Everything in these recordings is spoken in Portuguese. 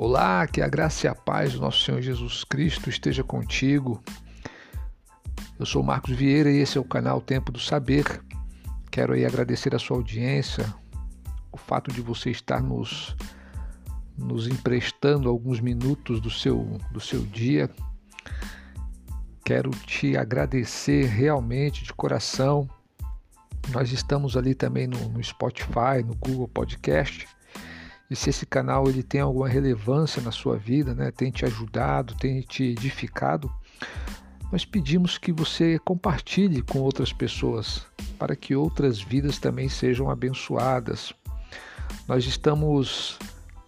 Olá, que a graça e a paz do nosso Senhor Jesus Cristo esteja contigo. Eu sou Marcos Vieira e esse é o canal Tempo do Saber. Quero aí agradecer a sua audiência, o fato de você estar nos, nos emprestando alguns minutos do seu, do seu dia. Quero te agradecer realmente de coração. Nós estamos ali também no, no Spotify, no Google Podcast e se esse canal ele tem alguma relevância na sua vida, né, tem te ajudado, tem te edificado, nós pedimos que você compartilhe com outras pessoas, para que outras vidas também sejam abençoadas. Nós estamos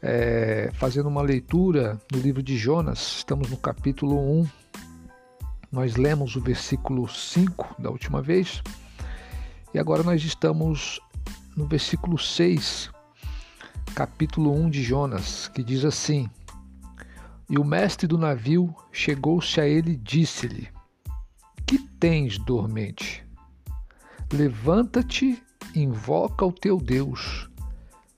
é, fazendo uma leitura no livro de Jonas, estamos no capítulo 1. Nós lemos o versículo 5 da última vez, e agora nós estamos no versículo 6 capítulo 1 de Jonas, que diz assim: E o mestre do navio chegou-se a ele e disse-lhe: Que tens, dormente? Levanta-te, invoca o teu Deus.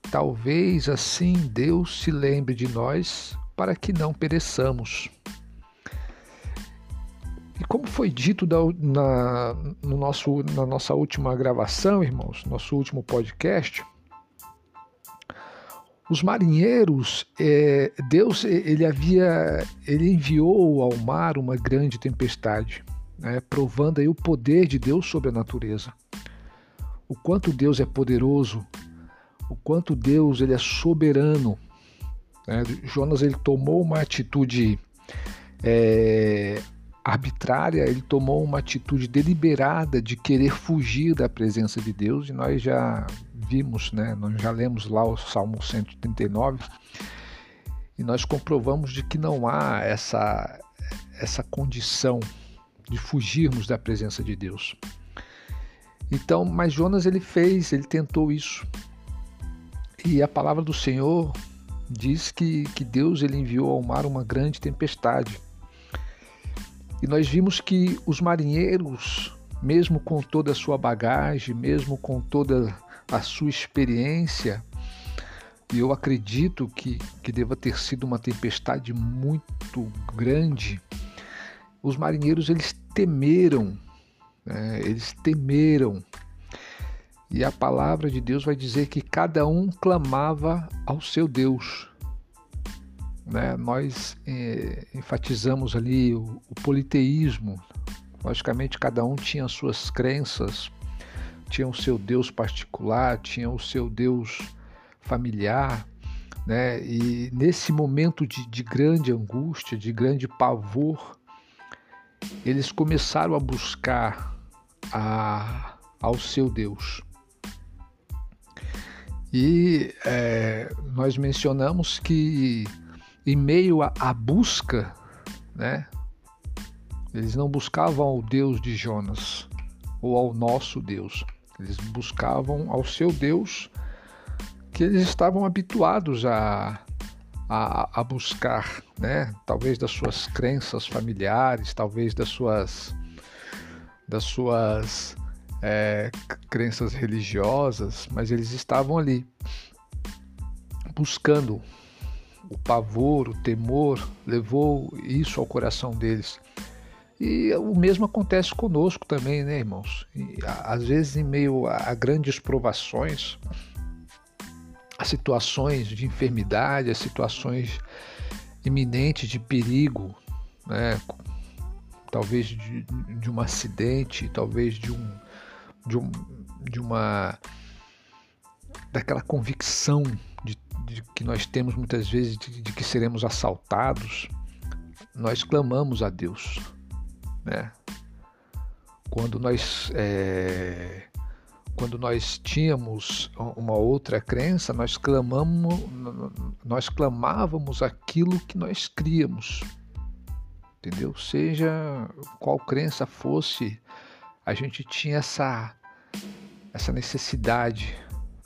Talvez assim Deus se lembre de nós para que não pereçamos. E como foi dito na, no nosso, na nossa última gravação, irmãos, nosso último podcast, os marinheiros, é, Deus ele havia, ele enviou ao mar uma grande tempestade, né, provando aí o poder de Deus sobre a natureza. O quanto Deus é poderoso, o quanto Deus ele é soberano. Né? Jonas ele tomou uma atitude é, arbitrária, ele tomou uma atitude deliberada de querer fugir da presença de Deus e nós já vimos, né, nós já lemos lá o Salmo 139 e nós comprovamos de que não há essa, essa condição de fugirmos da presença de Deus. Então, mas Jonas ele fez, ele tentou isso. E a palavra do Senhor diz que, que Deus ele enviou ao mar uma grande tempestade. E nós vimos que os marinheiros, mesmo com toda a sua bagagem, mesmo com toda a sua experiência, e eu acredito que, que deva ter sido uma tempestade muito grande, os marinheiros eles temeram, né? eles temeram. E a palavra de Deus vai dizer que cada um clamava ao seu Deus. Né? Nós é, enfatizamos ali o, o politeísmo. Logicamente, cada um tinha suas crenças, tinha o seu Deus particular, tinha o seu Deus familiar, né? E nesse momento de, de grande angústia, de grande pavor, eles começaram a buscar a, ao seu Deus. E é, nós mencionamos que em meio à busca, né, eles não buscavam o Deus de Jonas ou ao nosso Deus, eles buscavam ao seu Deus que eles estavam habituados a, a, a, buscar, né? Talvez das suas crenças familiares, talvez das suas das suas é, crenças religiosas, mas eles estavam ali buscando o pavor, o temor levou isso ao coração deles. E o mesmo acontece conosco também, né, irmãos? E, às vezes, em meio a, grandes provações, a situações de enfermidade, a situações iminentes de perigo, né? talvez de, de um acidente, talvez de um, de um de uma daquela convicção de, que nós temos muitas vezes de, de que seremos assaltados, nós clamamos a Deus né? Quando nós é, quando nós tínhamos uma outra crença, nós clamamos, nós clamávamos aquilo que nós críamos, entendeu? Seja qual crença fosse, a gente tinha essa essa necessidade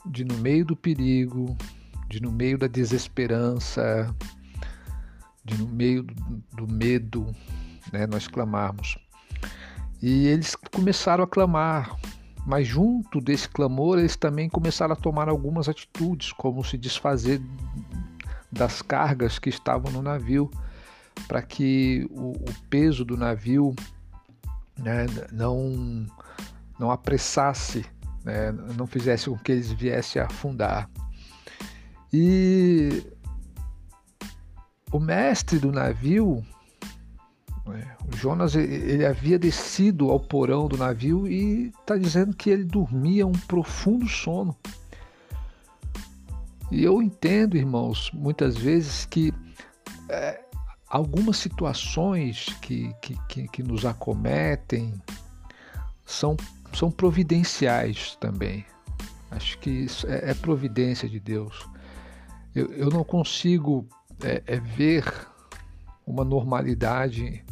de no meio do perigo, de no meio da desesperança, de no meio do, do medo, né, nós clamarmos. E eles começaram a clamar, mas junto desse clamor eles também começaram a tomar algumas atitudes, como se desfazer das cargas que estavam no navio, para que o, o, peso do navio né, não, não apressasse, né, não fizesse com que eles viessem a afundar. E o mestre do navio, né, o Jonas, ele havia descido ao porão do navio e está dizendo que ele dormia um profundo sono. E eu entendo, irmãos, muitas vezes que é, algumas situações que, que, que, que, nos acometem são, são providenciais também. Acho que isso é, é providência de Deus. Eu, eu não consigo é, é ver uma normalidade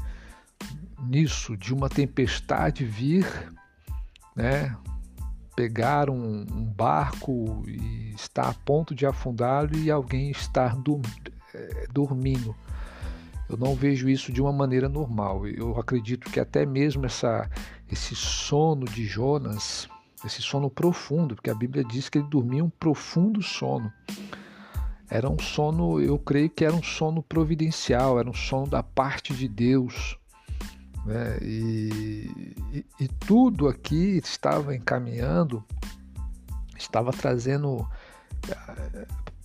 nisso, de uma tempestade vir, né? pegar um, um barco e estar a ponto de afundá-lo e alguém estar do, é, dormindo. Eu não vejo isso de uma maneira normal. Eu acredito que até mesmo essa, esse sono de Jonas, esse sono profundo, porque a Bíblia diz que ele dormia um profundo sono. Era um sono, eu creio que era um sono providencial, era um sono da parte de Deus. Né? E, e, e tudo aqui estava encaminhando, estava trazendo,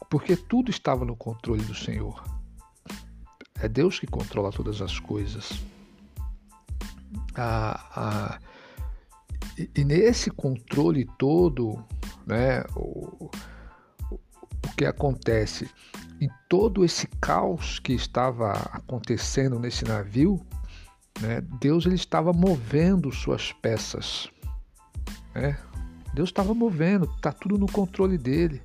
porque tudo estava no controle do Senhor. É Deus que controla todas as coisas. Ah, e, e, nesse controle todo, né, o que acontece? Em todo esse caos que estava acontecendo nesse navio, né? Deus ele estava movendo suas peças. Né? Deus estava movendo, está tudo no controle dele.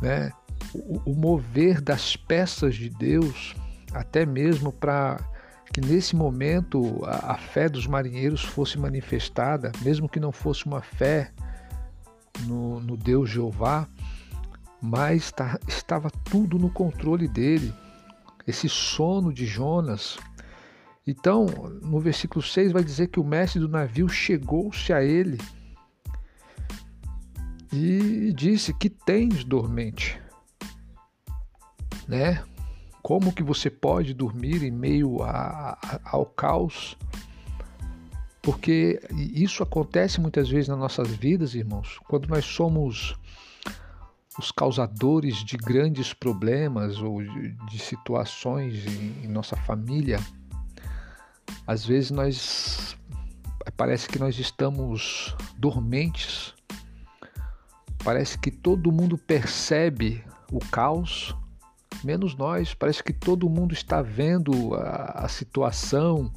Né? O, o mover das peças de Deus, até mesmo para que nesse momento a, a, fé dos marinheiros fosse manifestada, mesmo que não fosse uma fé no, no Deus Jeová, mas tá, estava tudo no controle dele. Esse sono de Jonas, então, no versículo 6 vai dizer que o mestre do navio chegou-se a ele e disse: Que tens dormente? Né? Como que você pode dormir em meio a, a, ao caos? Porque isso acontece muitas vezes nas nossas vidas, irmãos, quando nós somos os causadores de grandes problemas ou de, situações em, em nossa família às vezes nós parece que nós estamos dormentes. Parece que todo mundo percebe o caos, menos nós. Parece que todo mundo está vendo a, a situação,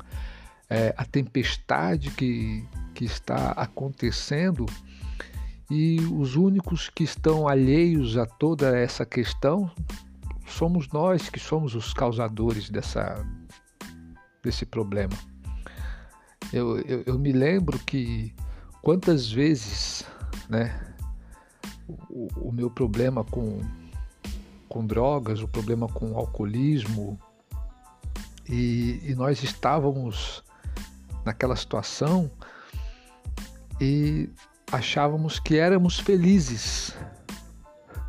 é, a tempestade que, que está acontecendo e os únicos que estão alheios a toda essa questão somos nós que somos os causadores dessa, desse problema. Eu, eu, eu me lembro que quantas vezes né, o, o meu problema com, com drogas, o problema com alcoolismo, e, e nós estávamos naquela situação e achávamos que éramos felizes.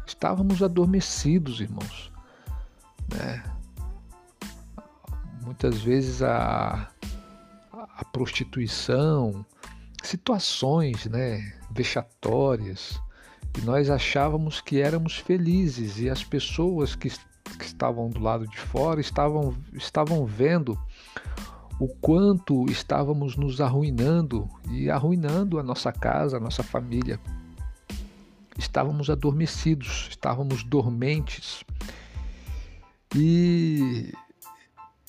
Estávamos adormecidos, irmãos. Né? muitas vezes a, a prostituição, situações né, vexatórias, e nós achávamos que éramos felizes e as pessoas que, que estavam do lado de fora estavam, estavam vendo o quanto estávamos nos arruinando e arruinando a nossa casa, a nossa família. Estávamos adormecidos, estávamos dormentes. E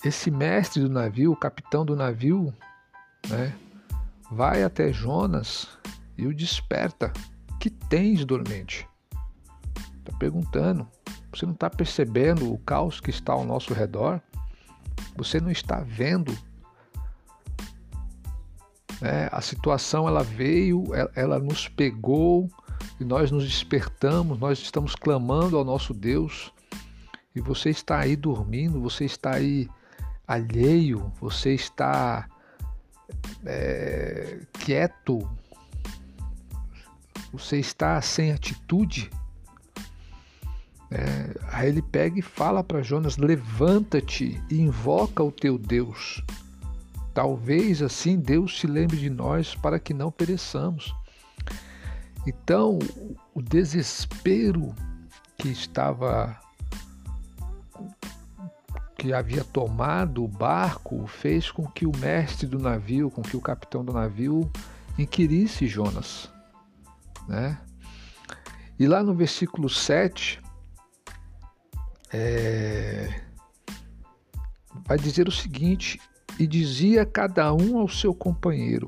esse mestre do navio, o capitão do navio, né, vai até Jonas e o desperta. Que tens, dormente? Está perguntando. Você não está percebendo o caos que está ao nosso redor? Você não está vendo? É, a situação ela veio, ela, ela nos pegou e nós nos despertamos, nós estamos clamando ao nosso Deus e você está aí dormindo, você está aí alheio, você está é, quieto, você está sem atitude. É, aí ele pega e fala para Jonas: levanta-te e invoca o teu Deus. Talvez assim Deus se lembre de nós para que não pereçamos. Então, o desespero que estava que havia tomado o barco fez com que o mestre do navio, com que o capitão do navio inquirisse Jonas, né? E lá no versículo 7, é, vai dizer o seguinte: E dizia cada um ao seu companheiro: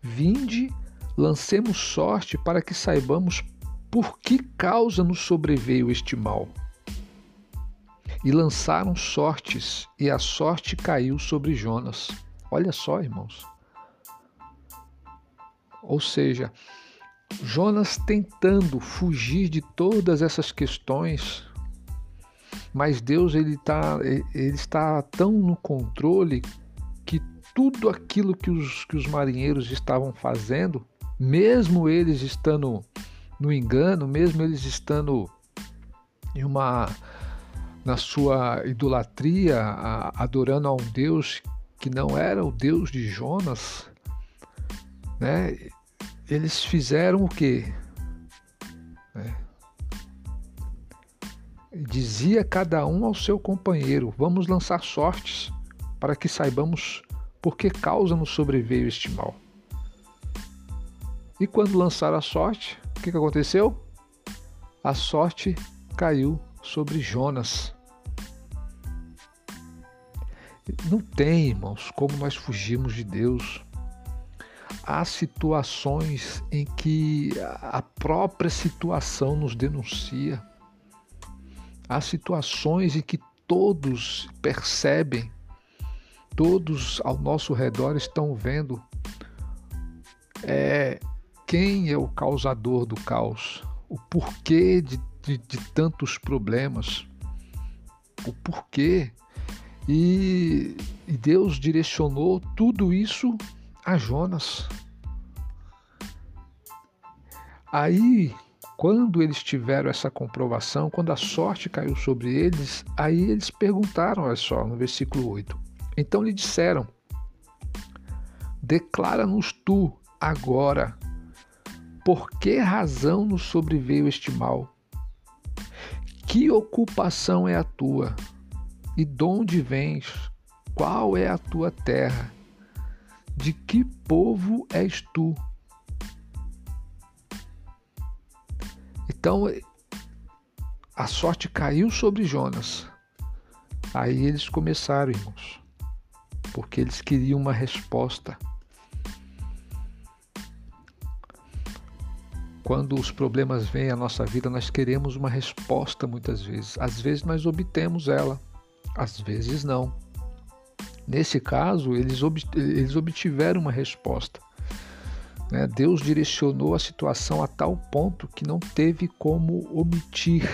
Vinde, lancemos sorte para que saibamos por que causa nos sobreveio este mal. E lançaram sortes, e a sorte caiu sobre Jonas. Olha só, irmãos. Ou seja, Jonas tentando fugir de todas essas questões, mas Deus ele, tá, ele está tão no controle que tudo aquilo que os, que os marinheiros estavam fazendo, mesmo eles estando no engano, mesmo eles estando em uma na sua idolatria, adorando a um Deus que não era o Deus de Jonas, né? Eles fizeram o quê? Né? Dizia cada um ao seu companheiro: Vamos lançar sortes para que saibamos por que causa nos sobreveio este mal. E quando lançaram a sorte, o que, que aconteceu? A sorte caiu sobre Jonas. Não tem, irmãos, como nós fugirmos de Deus. Há situações em que a própria situação nos denuncia. Há situações em que todos percebem, todos ao nosso redor estão vendo é, quem é o causador do caos, o porquê de de, de tantos problemas, o porquê. E, e Deus direcionou tudo isso a Jonas. Aí, quando eles tiveram essa comprovação, quando a sorte caiu sobre eles, aí eles perguntaram, olha só, no versículo 8. Então lhe disseram: Declara-nos tu agora, por que razão nos sobreveio este mal? Que ocupação é a tua? E de onde vens? Qual é a tua terra? De que povo és tu? Então a sorte caiu sobre Jonas. Aí eles começaram, irmãos, porque eles queriam uma resposta. Quando os problemas vêm à nossa vida, nós queremos uma resposta muitas vezes. Às vezes nós obtemos ela, às vezes não. Nesse caso, eles, eles obtiveram uma resposta. Né? Deus direcionou a situação a tal ponto que não teve como omitir,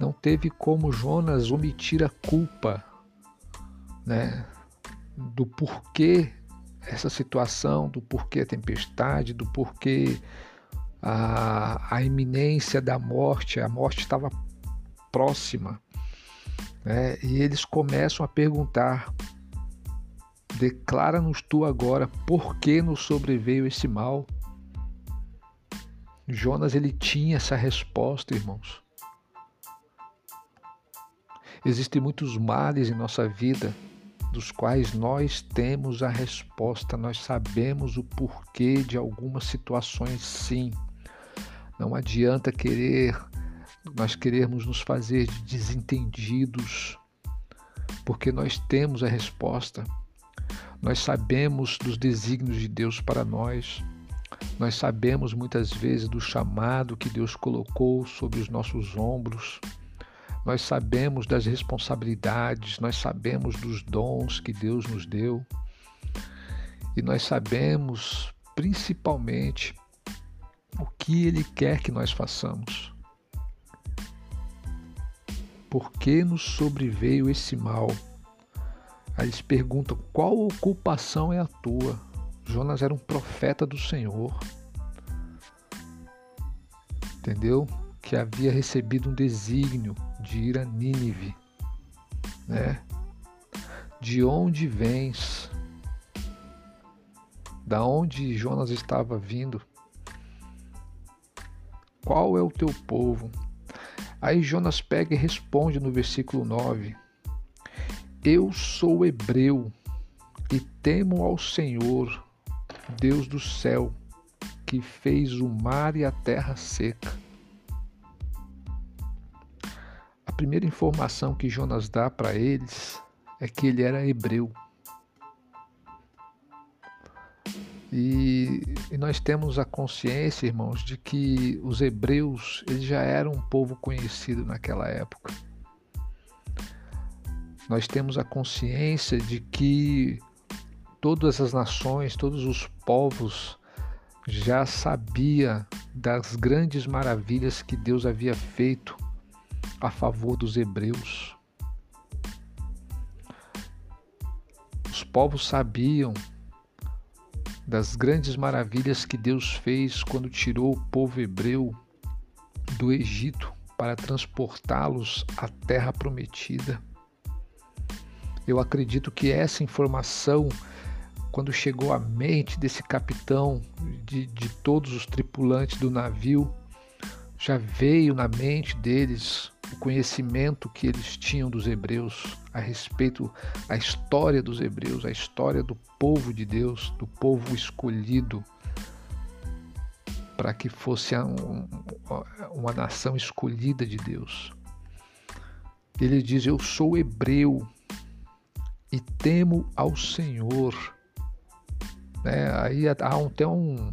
não teve como Jonas omitir a culpa né? do porquê essa situação, do porquê a tempestade, do porquê a, a iminência da morte, a morte estava próxima. Né? E eles começam a perguntar: Declara-nos tu agora por que nos sobreveio esse mal. Jonas ele tinha essa resposta, irmãos. Existem muitos males em nossa vida dos quais nós temos a resposta, nós sabemos o porquê de algumas situações, sim. Não adianta querer nós querermos nos fazer de desentendidos, porque nós temos a resposta. Nós sabemos dos desígnios de Deus para nós. Nós sabemos muitas vezes do chamado que Deus colocou sobre os nossos ombros. Nós sabemos das responsabilidades, nós sabemos dos dons que Deus nos deu. E nós sabemos, principalmente, o que Ele quer que nós façamos. Por que nos sobreveio esse mal? Aí eles perguntam: qual ocupação é a tua? Jonas era um profeta do Senhor. Entendeu? que havia recebido um desígnio de ir a Nínive, né? De onde vens? Da onde Jonas estava vindo? Qual é o teu povo? Aí Jonas pega e responde no versículo 9: Eu sou hebreu e temo ao Senhor, Deus do céu, que fez o mar e a terra seca. A primeira informação que Jonas dá para eles é que ele era hebreu. E, e, nós temos a consciência, irmãos, de que os hebreus eles já eram um povo conhecido naquela época. Nós temos a consciência de que todas as nações, todos os povos já sabia das grandes maravilhas que Deus havia feito a favor dos hebreus. Os povos sabiam das grandes maravilhas que Deus fez quando tirou o povo hebreu do Egito para transportá-los à terra prometida. Eu acredito que essa informação, quando chegou à mente desse capitão, de, de todos os tripulantes do navio, já veio na mente deles o conhecimento que eles tinham dos hebreus a respeito da história dos hebreus, a história do povo de Deus, do povo escolhido para que fosse uma nação escolhida de Deus. Ele diz: Eu sou hebreu e temo ao Senhor. Né? Aí há até um,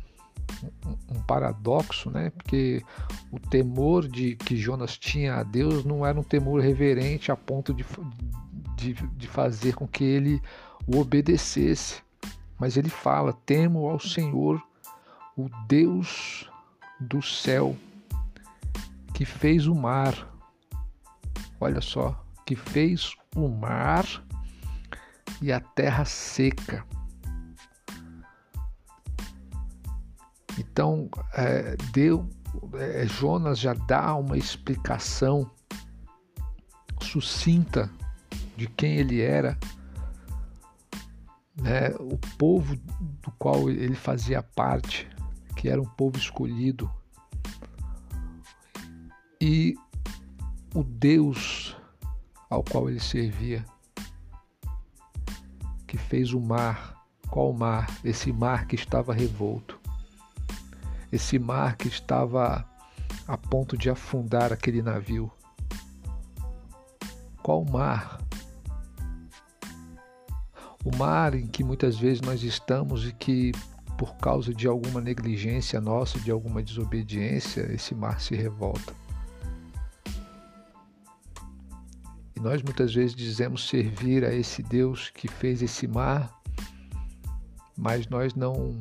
um paradoxo, né? porque o temor de que Jonas tinha a Deus não era um temor reverente a ponto de, de, de fazer com que ele o obedecesse. Mas ele fala: temo ao Senhor, o Deus do céu, que fez o mar. Olha só, que fez o mar e a terra seca. Então, é, deu, é, Jonas já dá uma explicação sucinta de quem ele era, né, o povo do qual ele fazia parte, que era um povo escolhido, e o Deus ao qual ele servia, que fez o mar. Qual mar? Esse mar que estava revolto. Esse mar que estava a ponto de afundar aquele navio. Qual mar? O mar em que muitas vezes nós estamos e que, por causa de alguma negligência nossa, de alguma desobediência, esse mar se revolta. E nós muitas vezes dizemos servir a esse Deus que fez esse mar, mas nós não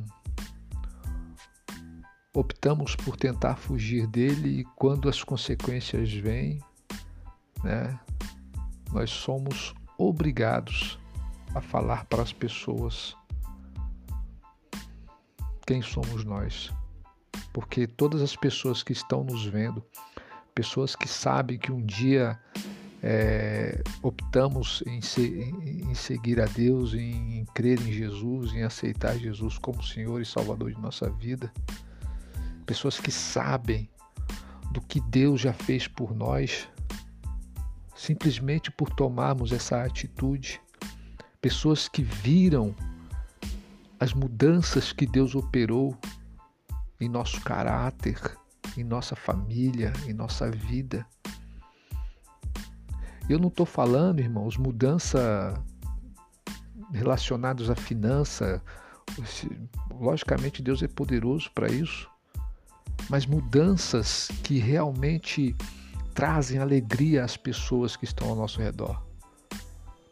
optamos por tentar fugir dele e quando as consequências vêm, né, nós somos obrigados a falar para as pessoas quem somos nós. Porque todas as pessoas que estão nos vendo, pessoas que sabem que um dia é, optamos em, em, em, seguir a Deus, em, em crer em Jesus, em aceitar Jesus como Senhor e Salvador de nossa vida, pessoas que sabem do que Deus já fez por nós, simplesmente por tomarmos essa atitude, pessoas que viram as mudanças que Deus operou em nosso caráter, em nossa família, em nossa vida. Eu não estou falando, irmãos, mudança relacionados à finança. Logicamente, Deus é poderoso para isso, mas mudanças que realmente trazem alegria às pessoas que estão ao nosso redor.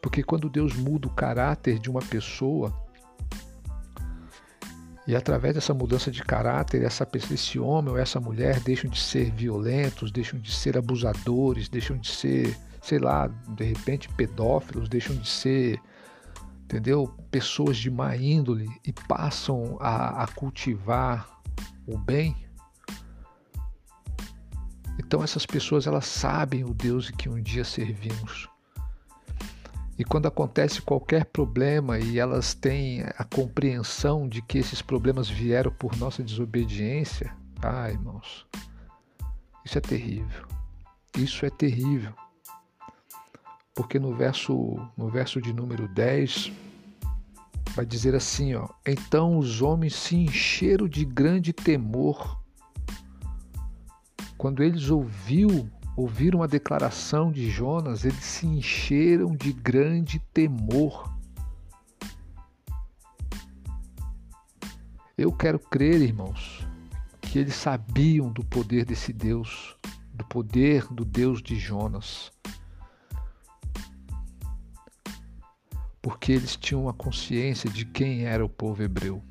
Porque quando Deus muda o caráter de uma pessoa, e através dessa mudança de caráter, essa, esse homem ou essa mulher deixam de ser violentos, deixam de ser abusadores, deixam de ser, sei lá, de repente pedófilos, deixam de ser, entendeu? Pessoas de má índole e passam a, a cultivar o bem. Então essas pessoas elas sabem o Deus que um dia servimos. E quando acontece qualquer problema e elas têm a compreensão de que esses problemas vieram por nossa desobediência, ah, irmãos, isso é terrível. Isso é terrível. Porque no verso, no verso de número 10, vai dizer assim, ó: Então os homens se encheram de grande temor quando eles ouviu, ouviram a declaração de Jonas, eles se encheram de grande temor. Eu quero crer, irmãos, que eles sabiam do poder desse Deus, do poder do Deus de Jonas. Porque eles tinham a consciência de quem era o povo hebreu.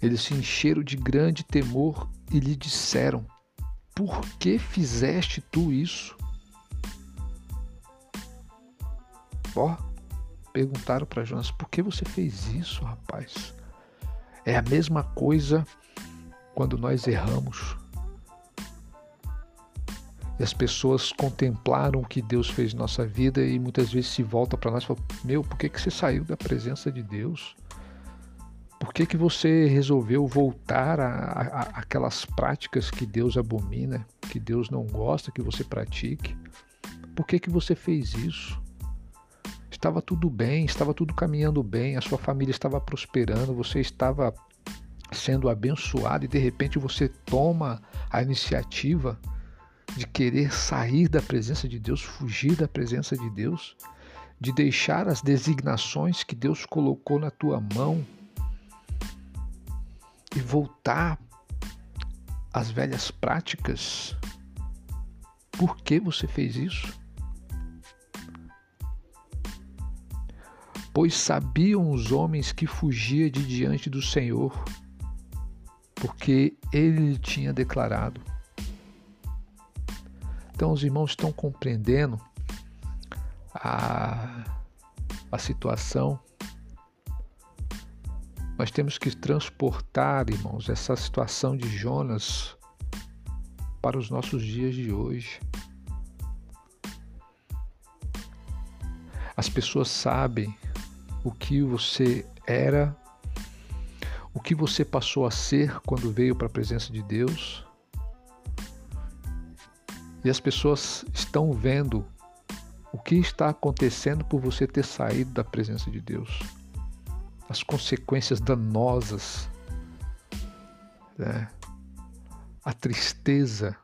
Eles se encheram de grande temor e lhe disseram: Por que fizeste tu isso? Ó, perguntaram para Jonas: Por que você fez isso, rapaz? É a mesma coisa quando nós erramos. E as pessoas contemplaram o que Deus fez em nossa vida e muitas vezes se volta para nós e fala: Meu, por que, que você saiu da presença de Deus? Por que, que você resolveu voltar aquelas práticas que Deus abomina, que Deus não gosta que você pratique? Por que, que você fez isso? Estava tudo bem, estava tudo caminhando bem, a sua família estava prosperando, você estava sendo abençoado e de repente você toma a iniciativa de querer sair da presença de Deus, fugir da presença de Deus, de deixar as designações que Deus colocou na tua mão e voltar às velhas práticas. Por que você fez isso? Pois sabiam os homens que fugia de diante do Senhor, porque ele tinha declarado. Então os irmãos estão compreendendo a, a situação nós temos que transportar, irmãos, essa situação de Jonas para os nossos dias de hoje. As pessoas sabem o que você era, o que você passou a ser quando veio para a presença de Deus. E as pessoas estão vendo o que está acontecendo por você ter saído da presença de Deus as consequências danosas, né? a tristeza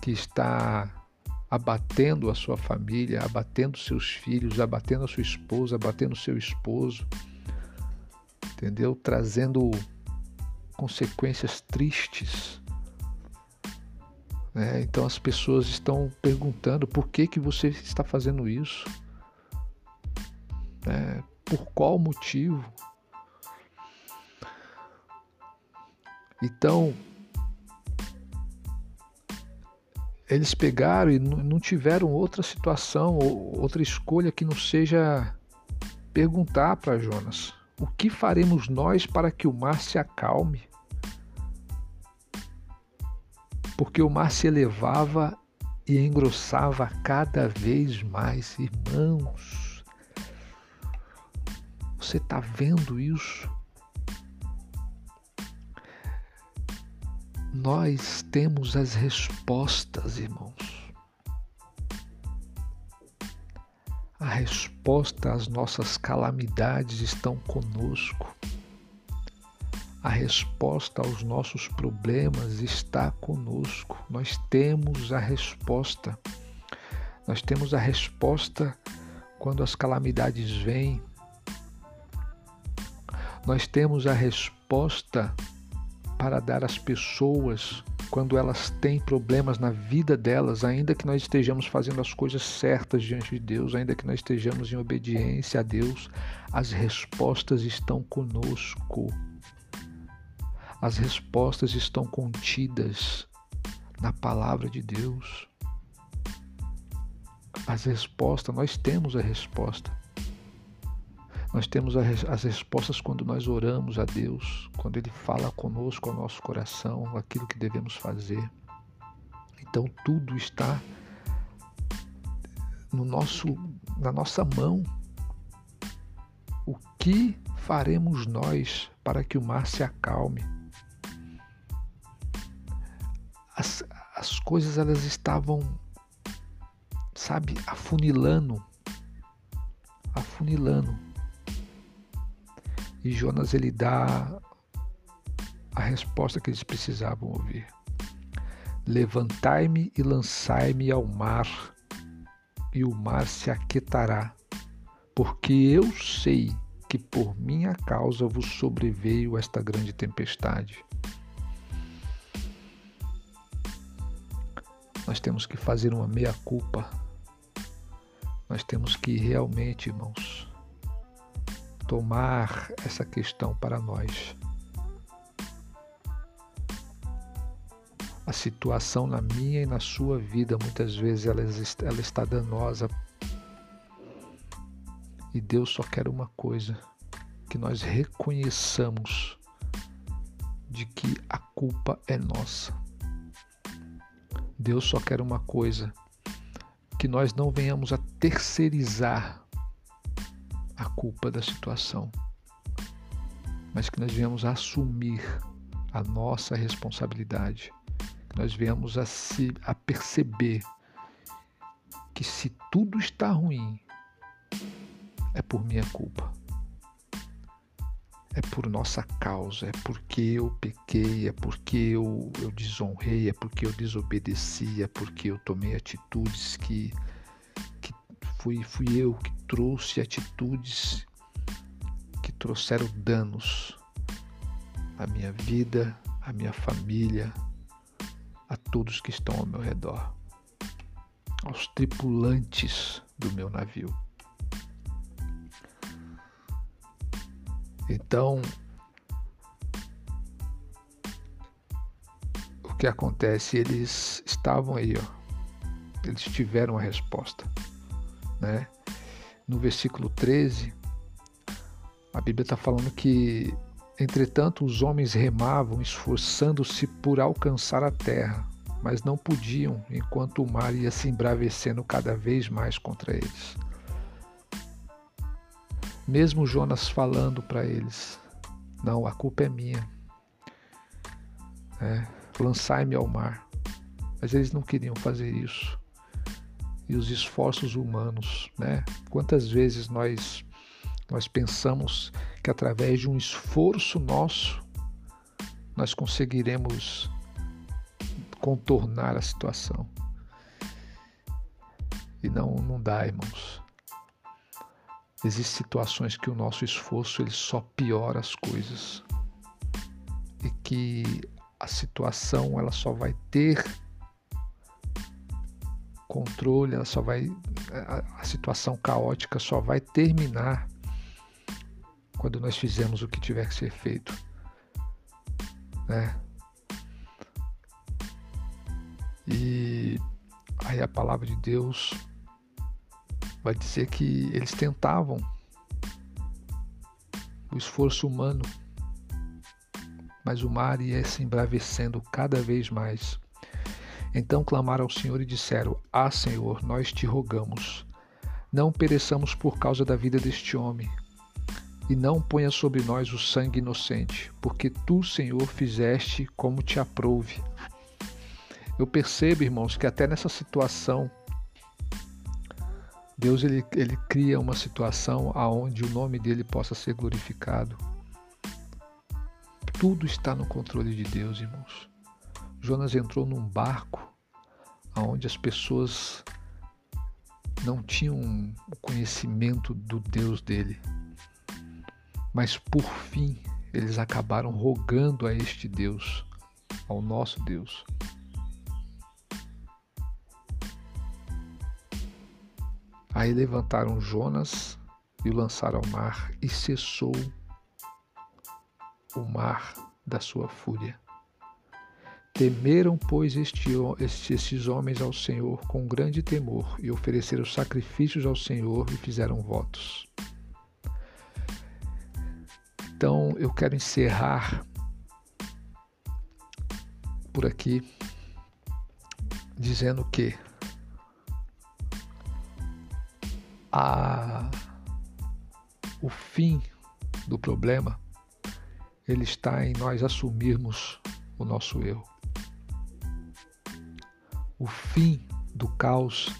que está abatendo a sua família, abatendo seus filhos, abatendo a sua esposa, abatendo seu esposo, entendeu? Trazendo consequências tristes. Né? Então as pessoas estão perguntando por que que você está fazendo isso. Né? Por qual motivo? Então, eles pegaram e não tiveram outra situação, outra escolha que não seja perguntar para Jonas: o que faremos nós para que o mar se acalme? Porque o mar se elevava e engrossava cada vez mais, irmãos. Você está vendo isso? Nós temos as respostas, irmãos. A resposta às nossas calamidades estão conosco. A resposta aos nossos problemas está conosco. Nós temos a resposta. Nós temos a resposta quando as calamidades vêm, nós temos a resposta para dar às pessoas quando elas têm problemas na vida delas, ainda que nós estejamos fazendo as coisas certas diante de Deus, ainda que nós estejamos em obediência a Deus, as respostas estão conosco. As respostas estão contidas na palavra de Deus. As respostas, nós temos a resposta. Nós temos as respostas quando nós oramos a Deus, quando Ele fala conosco ao nosso coração, aquilo que devemos fazer. Então tudo está no nosso, na nossa mão. O que faremos nós para que o mar se acalme? As, as coisas elas estavam, sabe, afunilando, afunilando. E Jonas ele dá a resposta que eles precisavam ouvir. Levantai-me e lançai-me ao mar, e o mar se aquietará, porque eu sei que por minha causa vos sobreveio esta grande tempestade. Nós temos que fazer uma meia-culpa. Nós temos que realmente, irmãos, tomar essa questão para nós. A situação na minha e na sua vida, muitas vezes, ela, ela está danosa. E Deus só quer uma coisa: que nós reconheçamos de que a culpa é nossa. Deus só quer uma coisa: que nós não venhamos a terceirizar a culpa da situação, mas que nós venhamos a assumir a nossa responsabilidade nós viemos a, se, a perceber que se tudo está ruim, é por minha culpa. É por nossa causa, é porque eu pequei, é porque eu, eu desonrei, é porque eu desobedeci, é porque eu tomei atitudes que, que fui, fui eu que trouxe atitudes que trouxeram danos à minha vida, à minha família, a todos que estão ao meu redor, aos tripulantes do meu navio. Então, o que acontece? Eles estavam aí, ó. Eles tiveram a resposta, né? No versículo 13, a Bíblia está falando que Entretanto, os homens remavam, esforçando-se por alcançar a terra, mas não podiam, enquanto o mar ia se embravecendo cada vez mais contra eles. Mesmo Jonas falando para eles: Não, a culpa é minha. É, Lançai-me ao mar. Mas eles não queriam fazer isso. E os esforços humanos, né? Quantas vezes nós nós pensamos que através de um esforço nosso nós conseguiremos contornar a situação. E não, não dá, irmãos. Existem situações que o nosso esforço ele só piora as coisas. E que a situação ela só vai ter controle, ela só vai a, a situação caótica só vai terminar quando nós fizemos o que tiver que ser feito. Né? E aí a palavra de Deus vai dizer que eles tentavam o esforço humano, mas o mar ia se embravecendo cada vez mais. Então clamaram ao Senhor e disseram: Ah, Senhor, nós te rogamos, não pereçamos por causa da vida deste homem, e não ponha sobre nós o sangue inocente, porque tu, Senhor, fizeste como te aprouve. Eu percebo, irmãos, que até nessa situação, Deus ele, ele cria uma situação aonde o nome dele possa ser glorificado. Tudo está no controle de Deus, irmãos. Jonas entrou num barco aonde as pessoas não tinham conhecimento do Deus dele. Mas por fim, eles acabaram rogando a este Deus, ao nosso Deus. Aí levantaram Jonas e o lançaram ao mar, e cessou o mar da sua fúria. Temeram, pois, este, estes homens ao Senhor com grande temor, e ofereceram sacrifícios ao Senhor e fizeram votos. Então eu quero encerrar por aqui dizendo que a, o fim do problema ele está em nós assumirmos o nosso erro. O fim do caos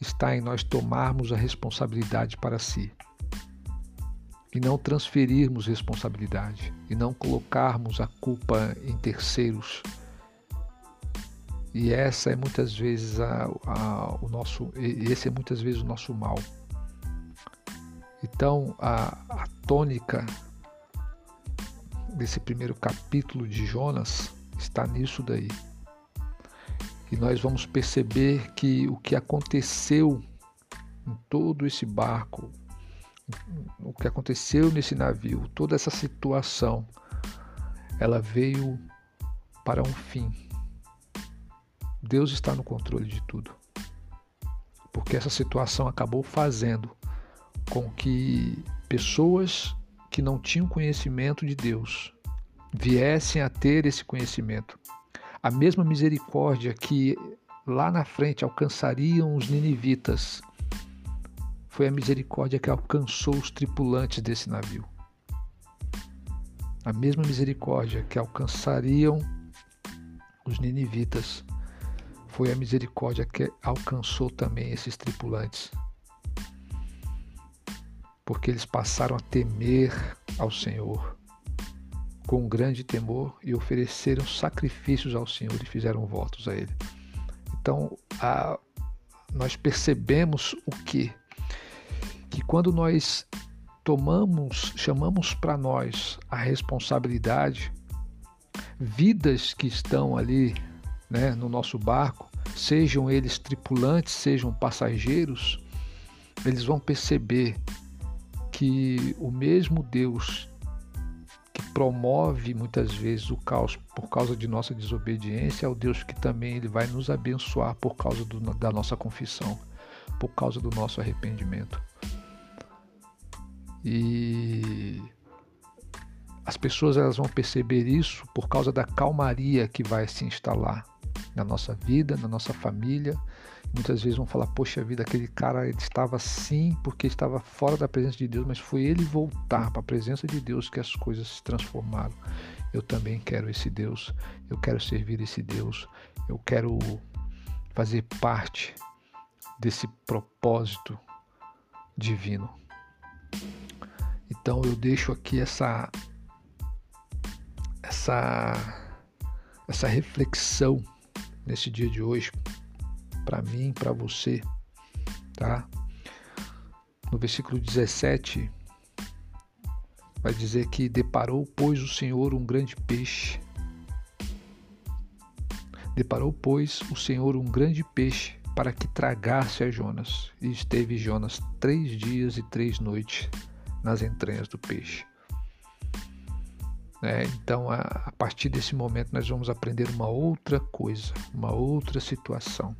está em nós tomarmos a responsabilidade para si e não transferirmos responsabilidade e não colocarmos a culpa em terceiros. E essa é muitas vezes a, a, o nosso, esse é muitas vezes o nosso mal. Então a, a tônica desse primeiro capítulo de Jonas está nisso daí. E nós vamos perceber que o que aconteceu em todo esse barco, o que aconteceu nesse navio, toda essa situação, ela veio para um fim. Deus está no controle de tudo. Porque essa situação acabou fazendo com que pessoas que não tinham conhecimento de Deus viessem a ter esse conhecimento. A mesma misericórdia que lá na frente alcançariam os ninivitas foi a misericórdia que alcançou os tripulantes desse navio. A mesma misericórdia que alcançariam os ninivitas foi a misericórdia que alcançou também esses tripulantes. Porque eles passaram a temer ao Senhor com grande temor e ofereceram sacrifícios ao Senhor e fizeram votos a Ele. Então, a, nós percebemos o que? Que quando nós tomamos, chamamos para nós a responsabilidade, vidas que estão ali né, no nosso barco, sejam eles tripulantes, sejam passageiros, eles vão perceber que o mesmo Deus promove muitas vezes o caos por causa de nossa desobediência ao Deus que também ele vai nos abençoar por causa do, da nossa confissão, por causa do nosso arrependimento. E as pessoas elas vão perceber isso por causa da calmaria que vai se instalar na nossa vida, na nossa família. Muitas vezes vão falar: Poxa vida, aquele cara estava assim porque estava fora da presença de Deus, mas foi ele voltar para a presença de Deus que as coisas se transformaram. Eu também quero esse Deus, eu quero servir esse Deus, eu quero fazer parte desse propósito divino. Então eu deixo aqui essa essa essa reflexão nesse dia de hoje, para mim, para você, tá? No versículo 17, vai dizer que deparou, pois, o Senhor um grande peixe. Deparou, pois, o Senhor um grande peixe para que tragasse a Jonas. E esteve Jonas três dias e três noites nas entranhas do peixe. Né? Então, a, a partir desse momento, nós vamos aprender uma outra coisa, uma outra situação.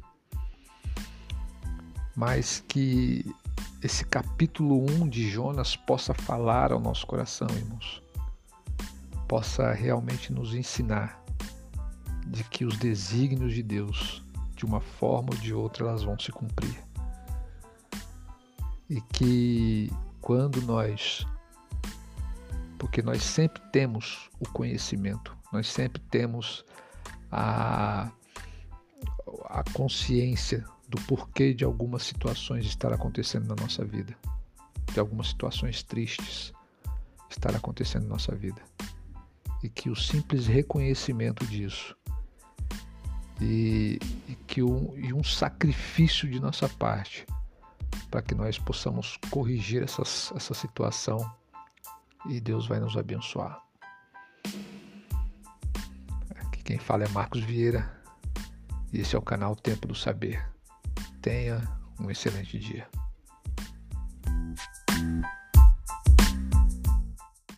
Mas que esse capítulo 1 de Jonas possa falar ao nosso coração, irmãos. Possa realmente nos ensinar de que os desígnios de Deus, de uma forma ou de outra, elas vão se cumprir. E que quando nós porque nós sempre temos o conhecimento, nós sempre temos a, a consciência do porquê de algumas situações estar acontecendo na nossa vida, de algumas situações tristes estar acontecendo na nossa vida. E que o simples reconhecimento disso e, e que um, e um sacrifício de nossa parte para que nós possamos corrigir essas, essa situação e Deus vai nos abençoar. Aqui quem fala é Marcos Vieira e esse é o canal Tempo do Saber. Tenha um excelente dia.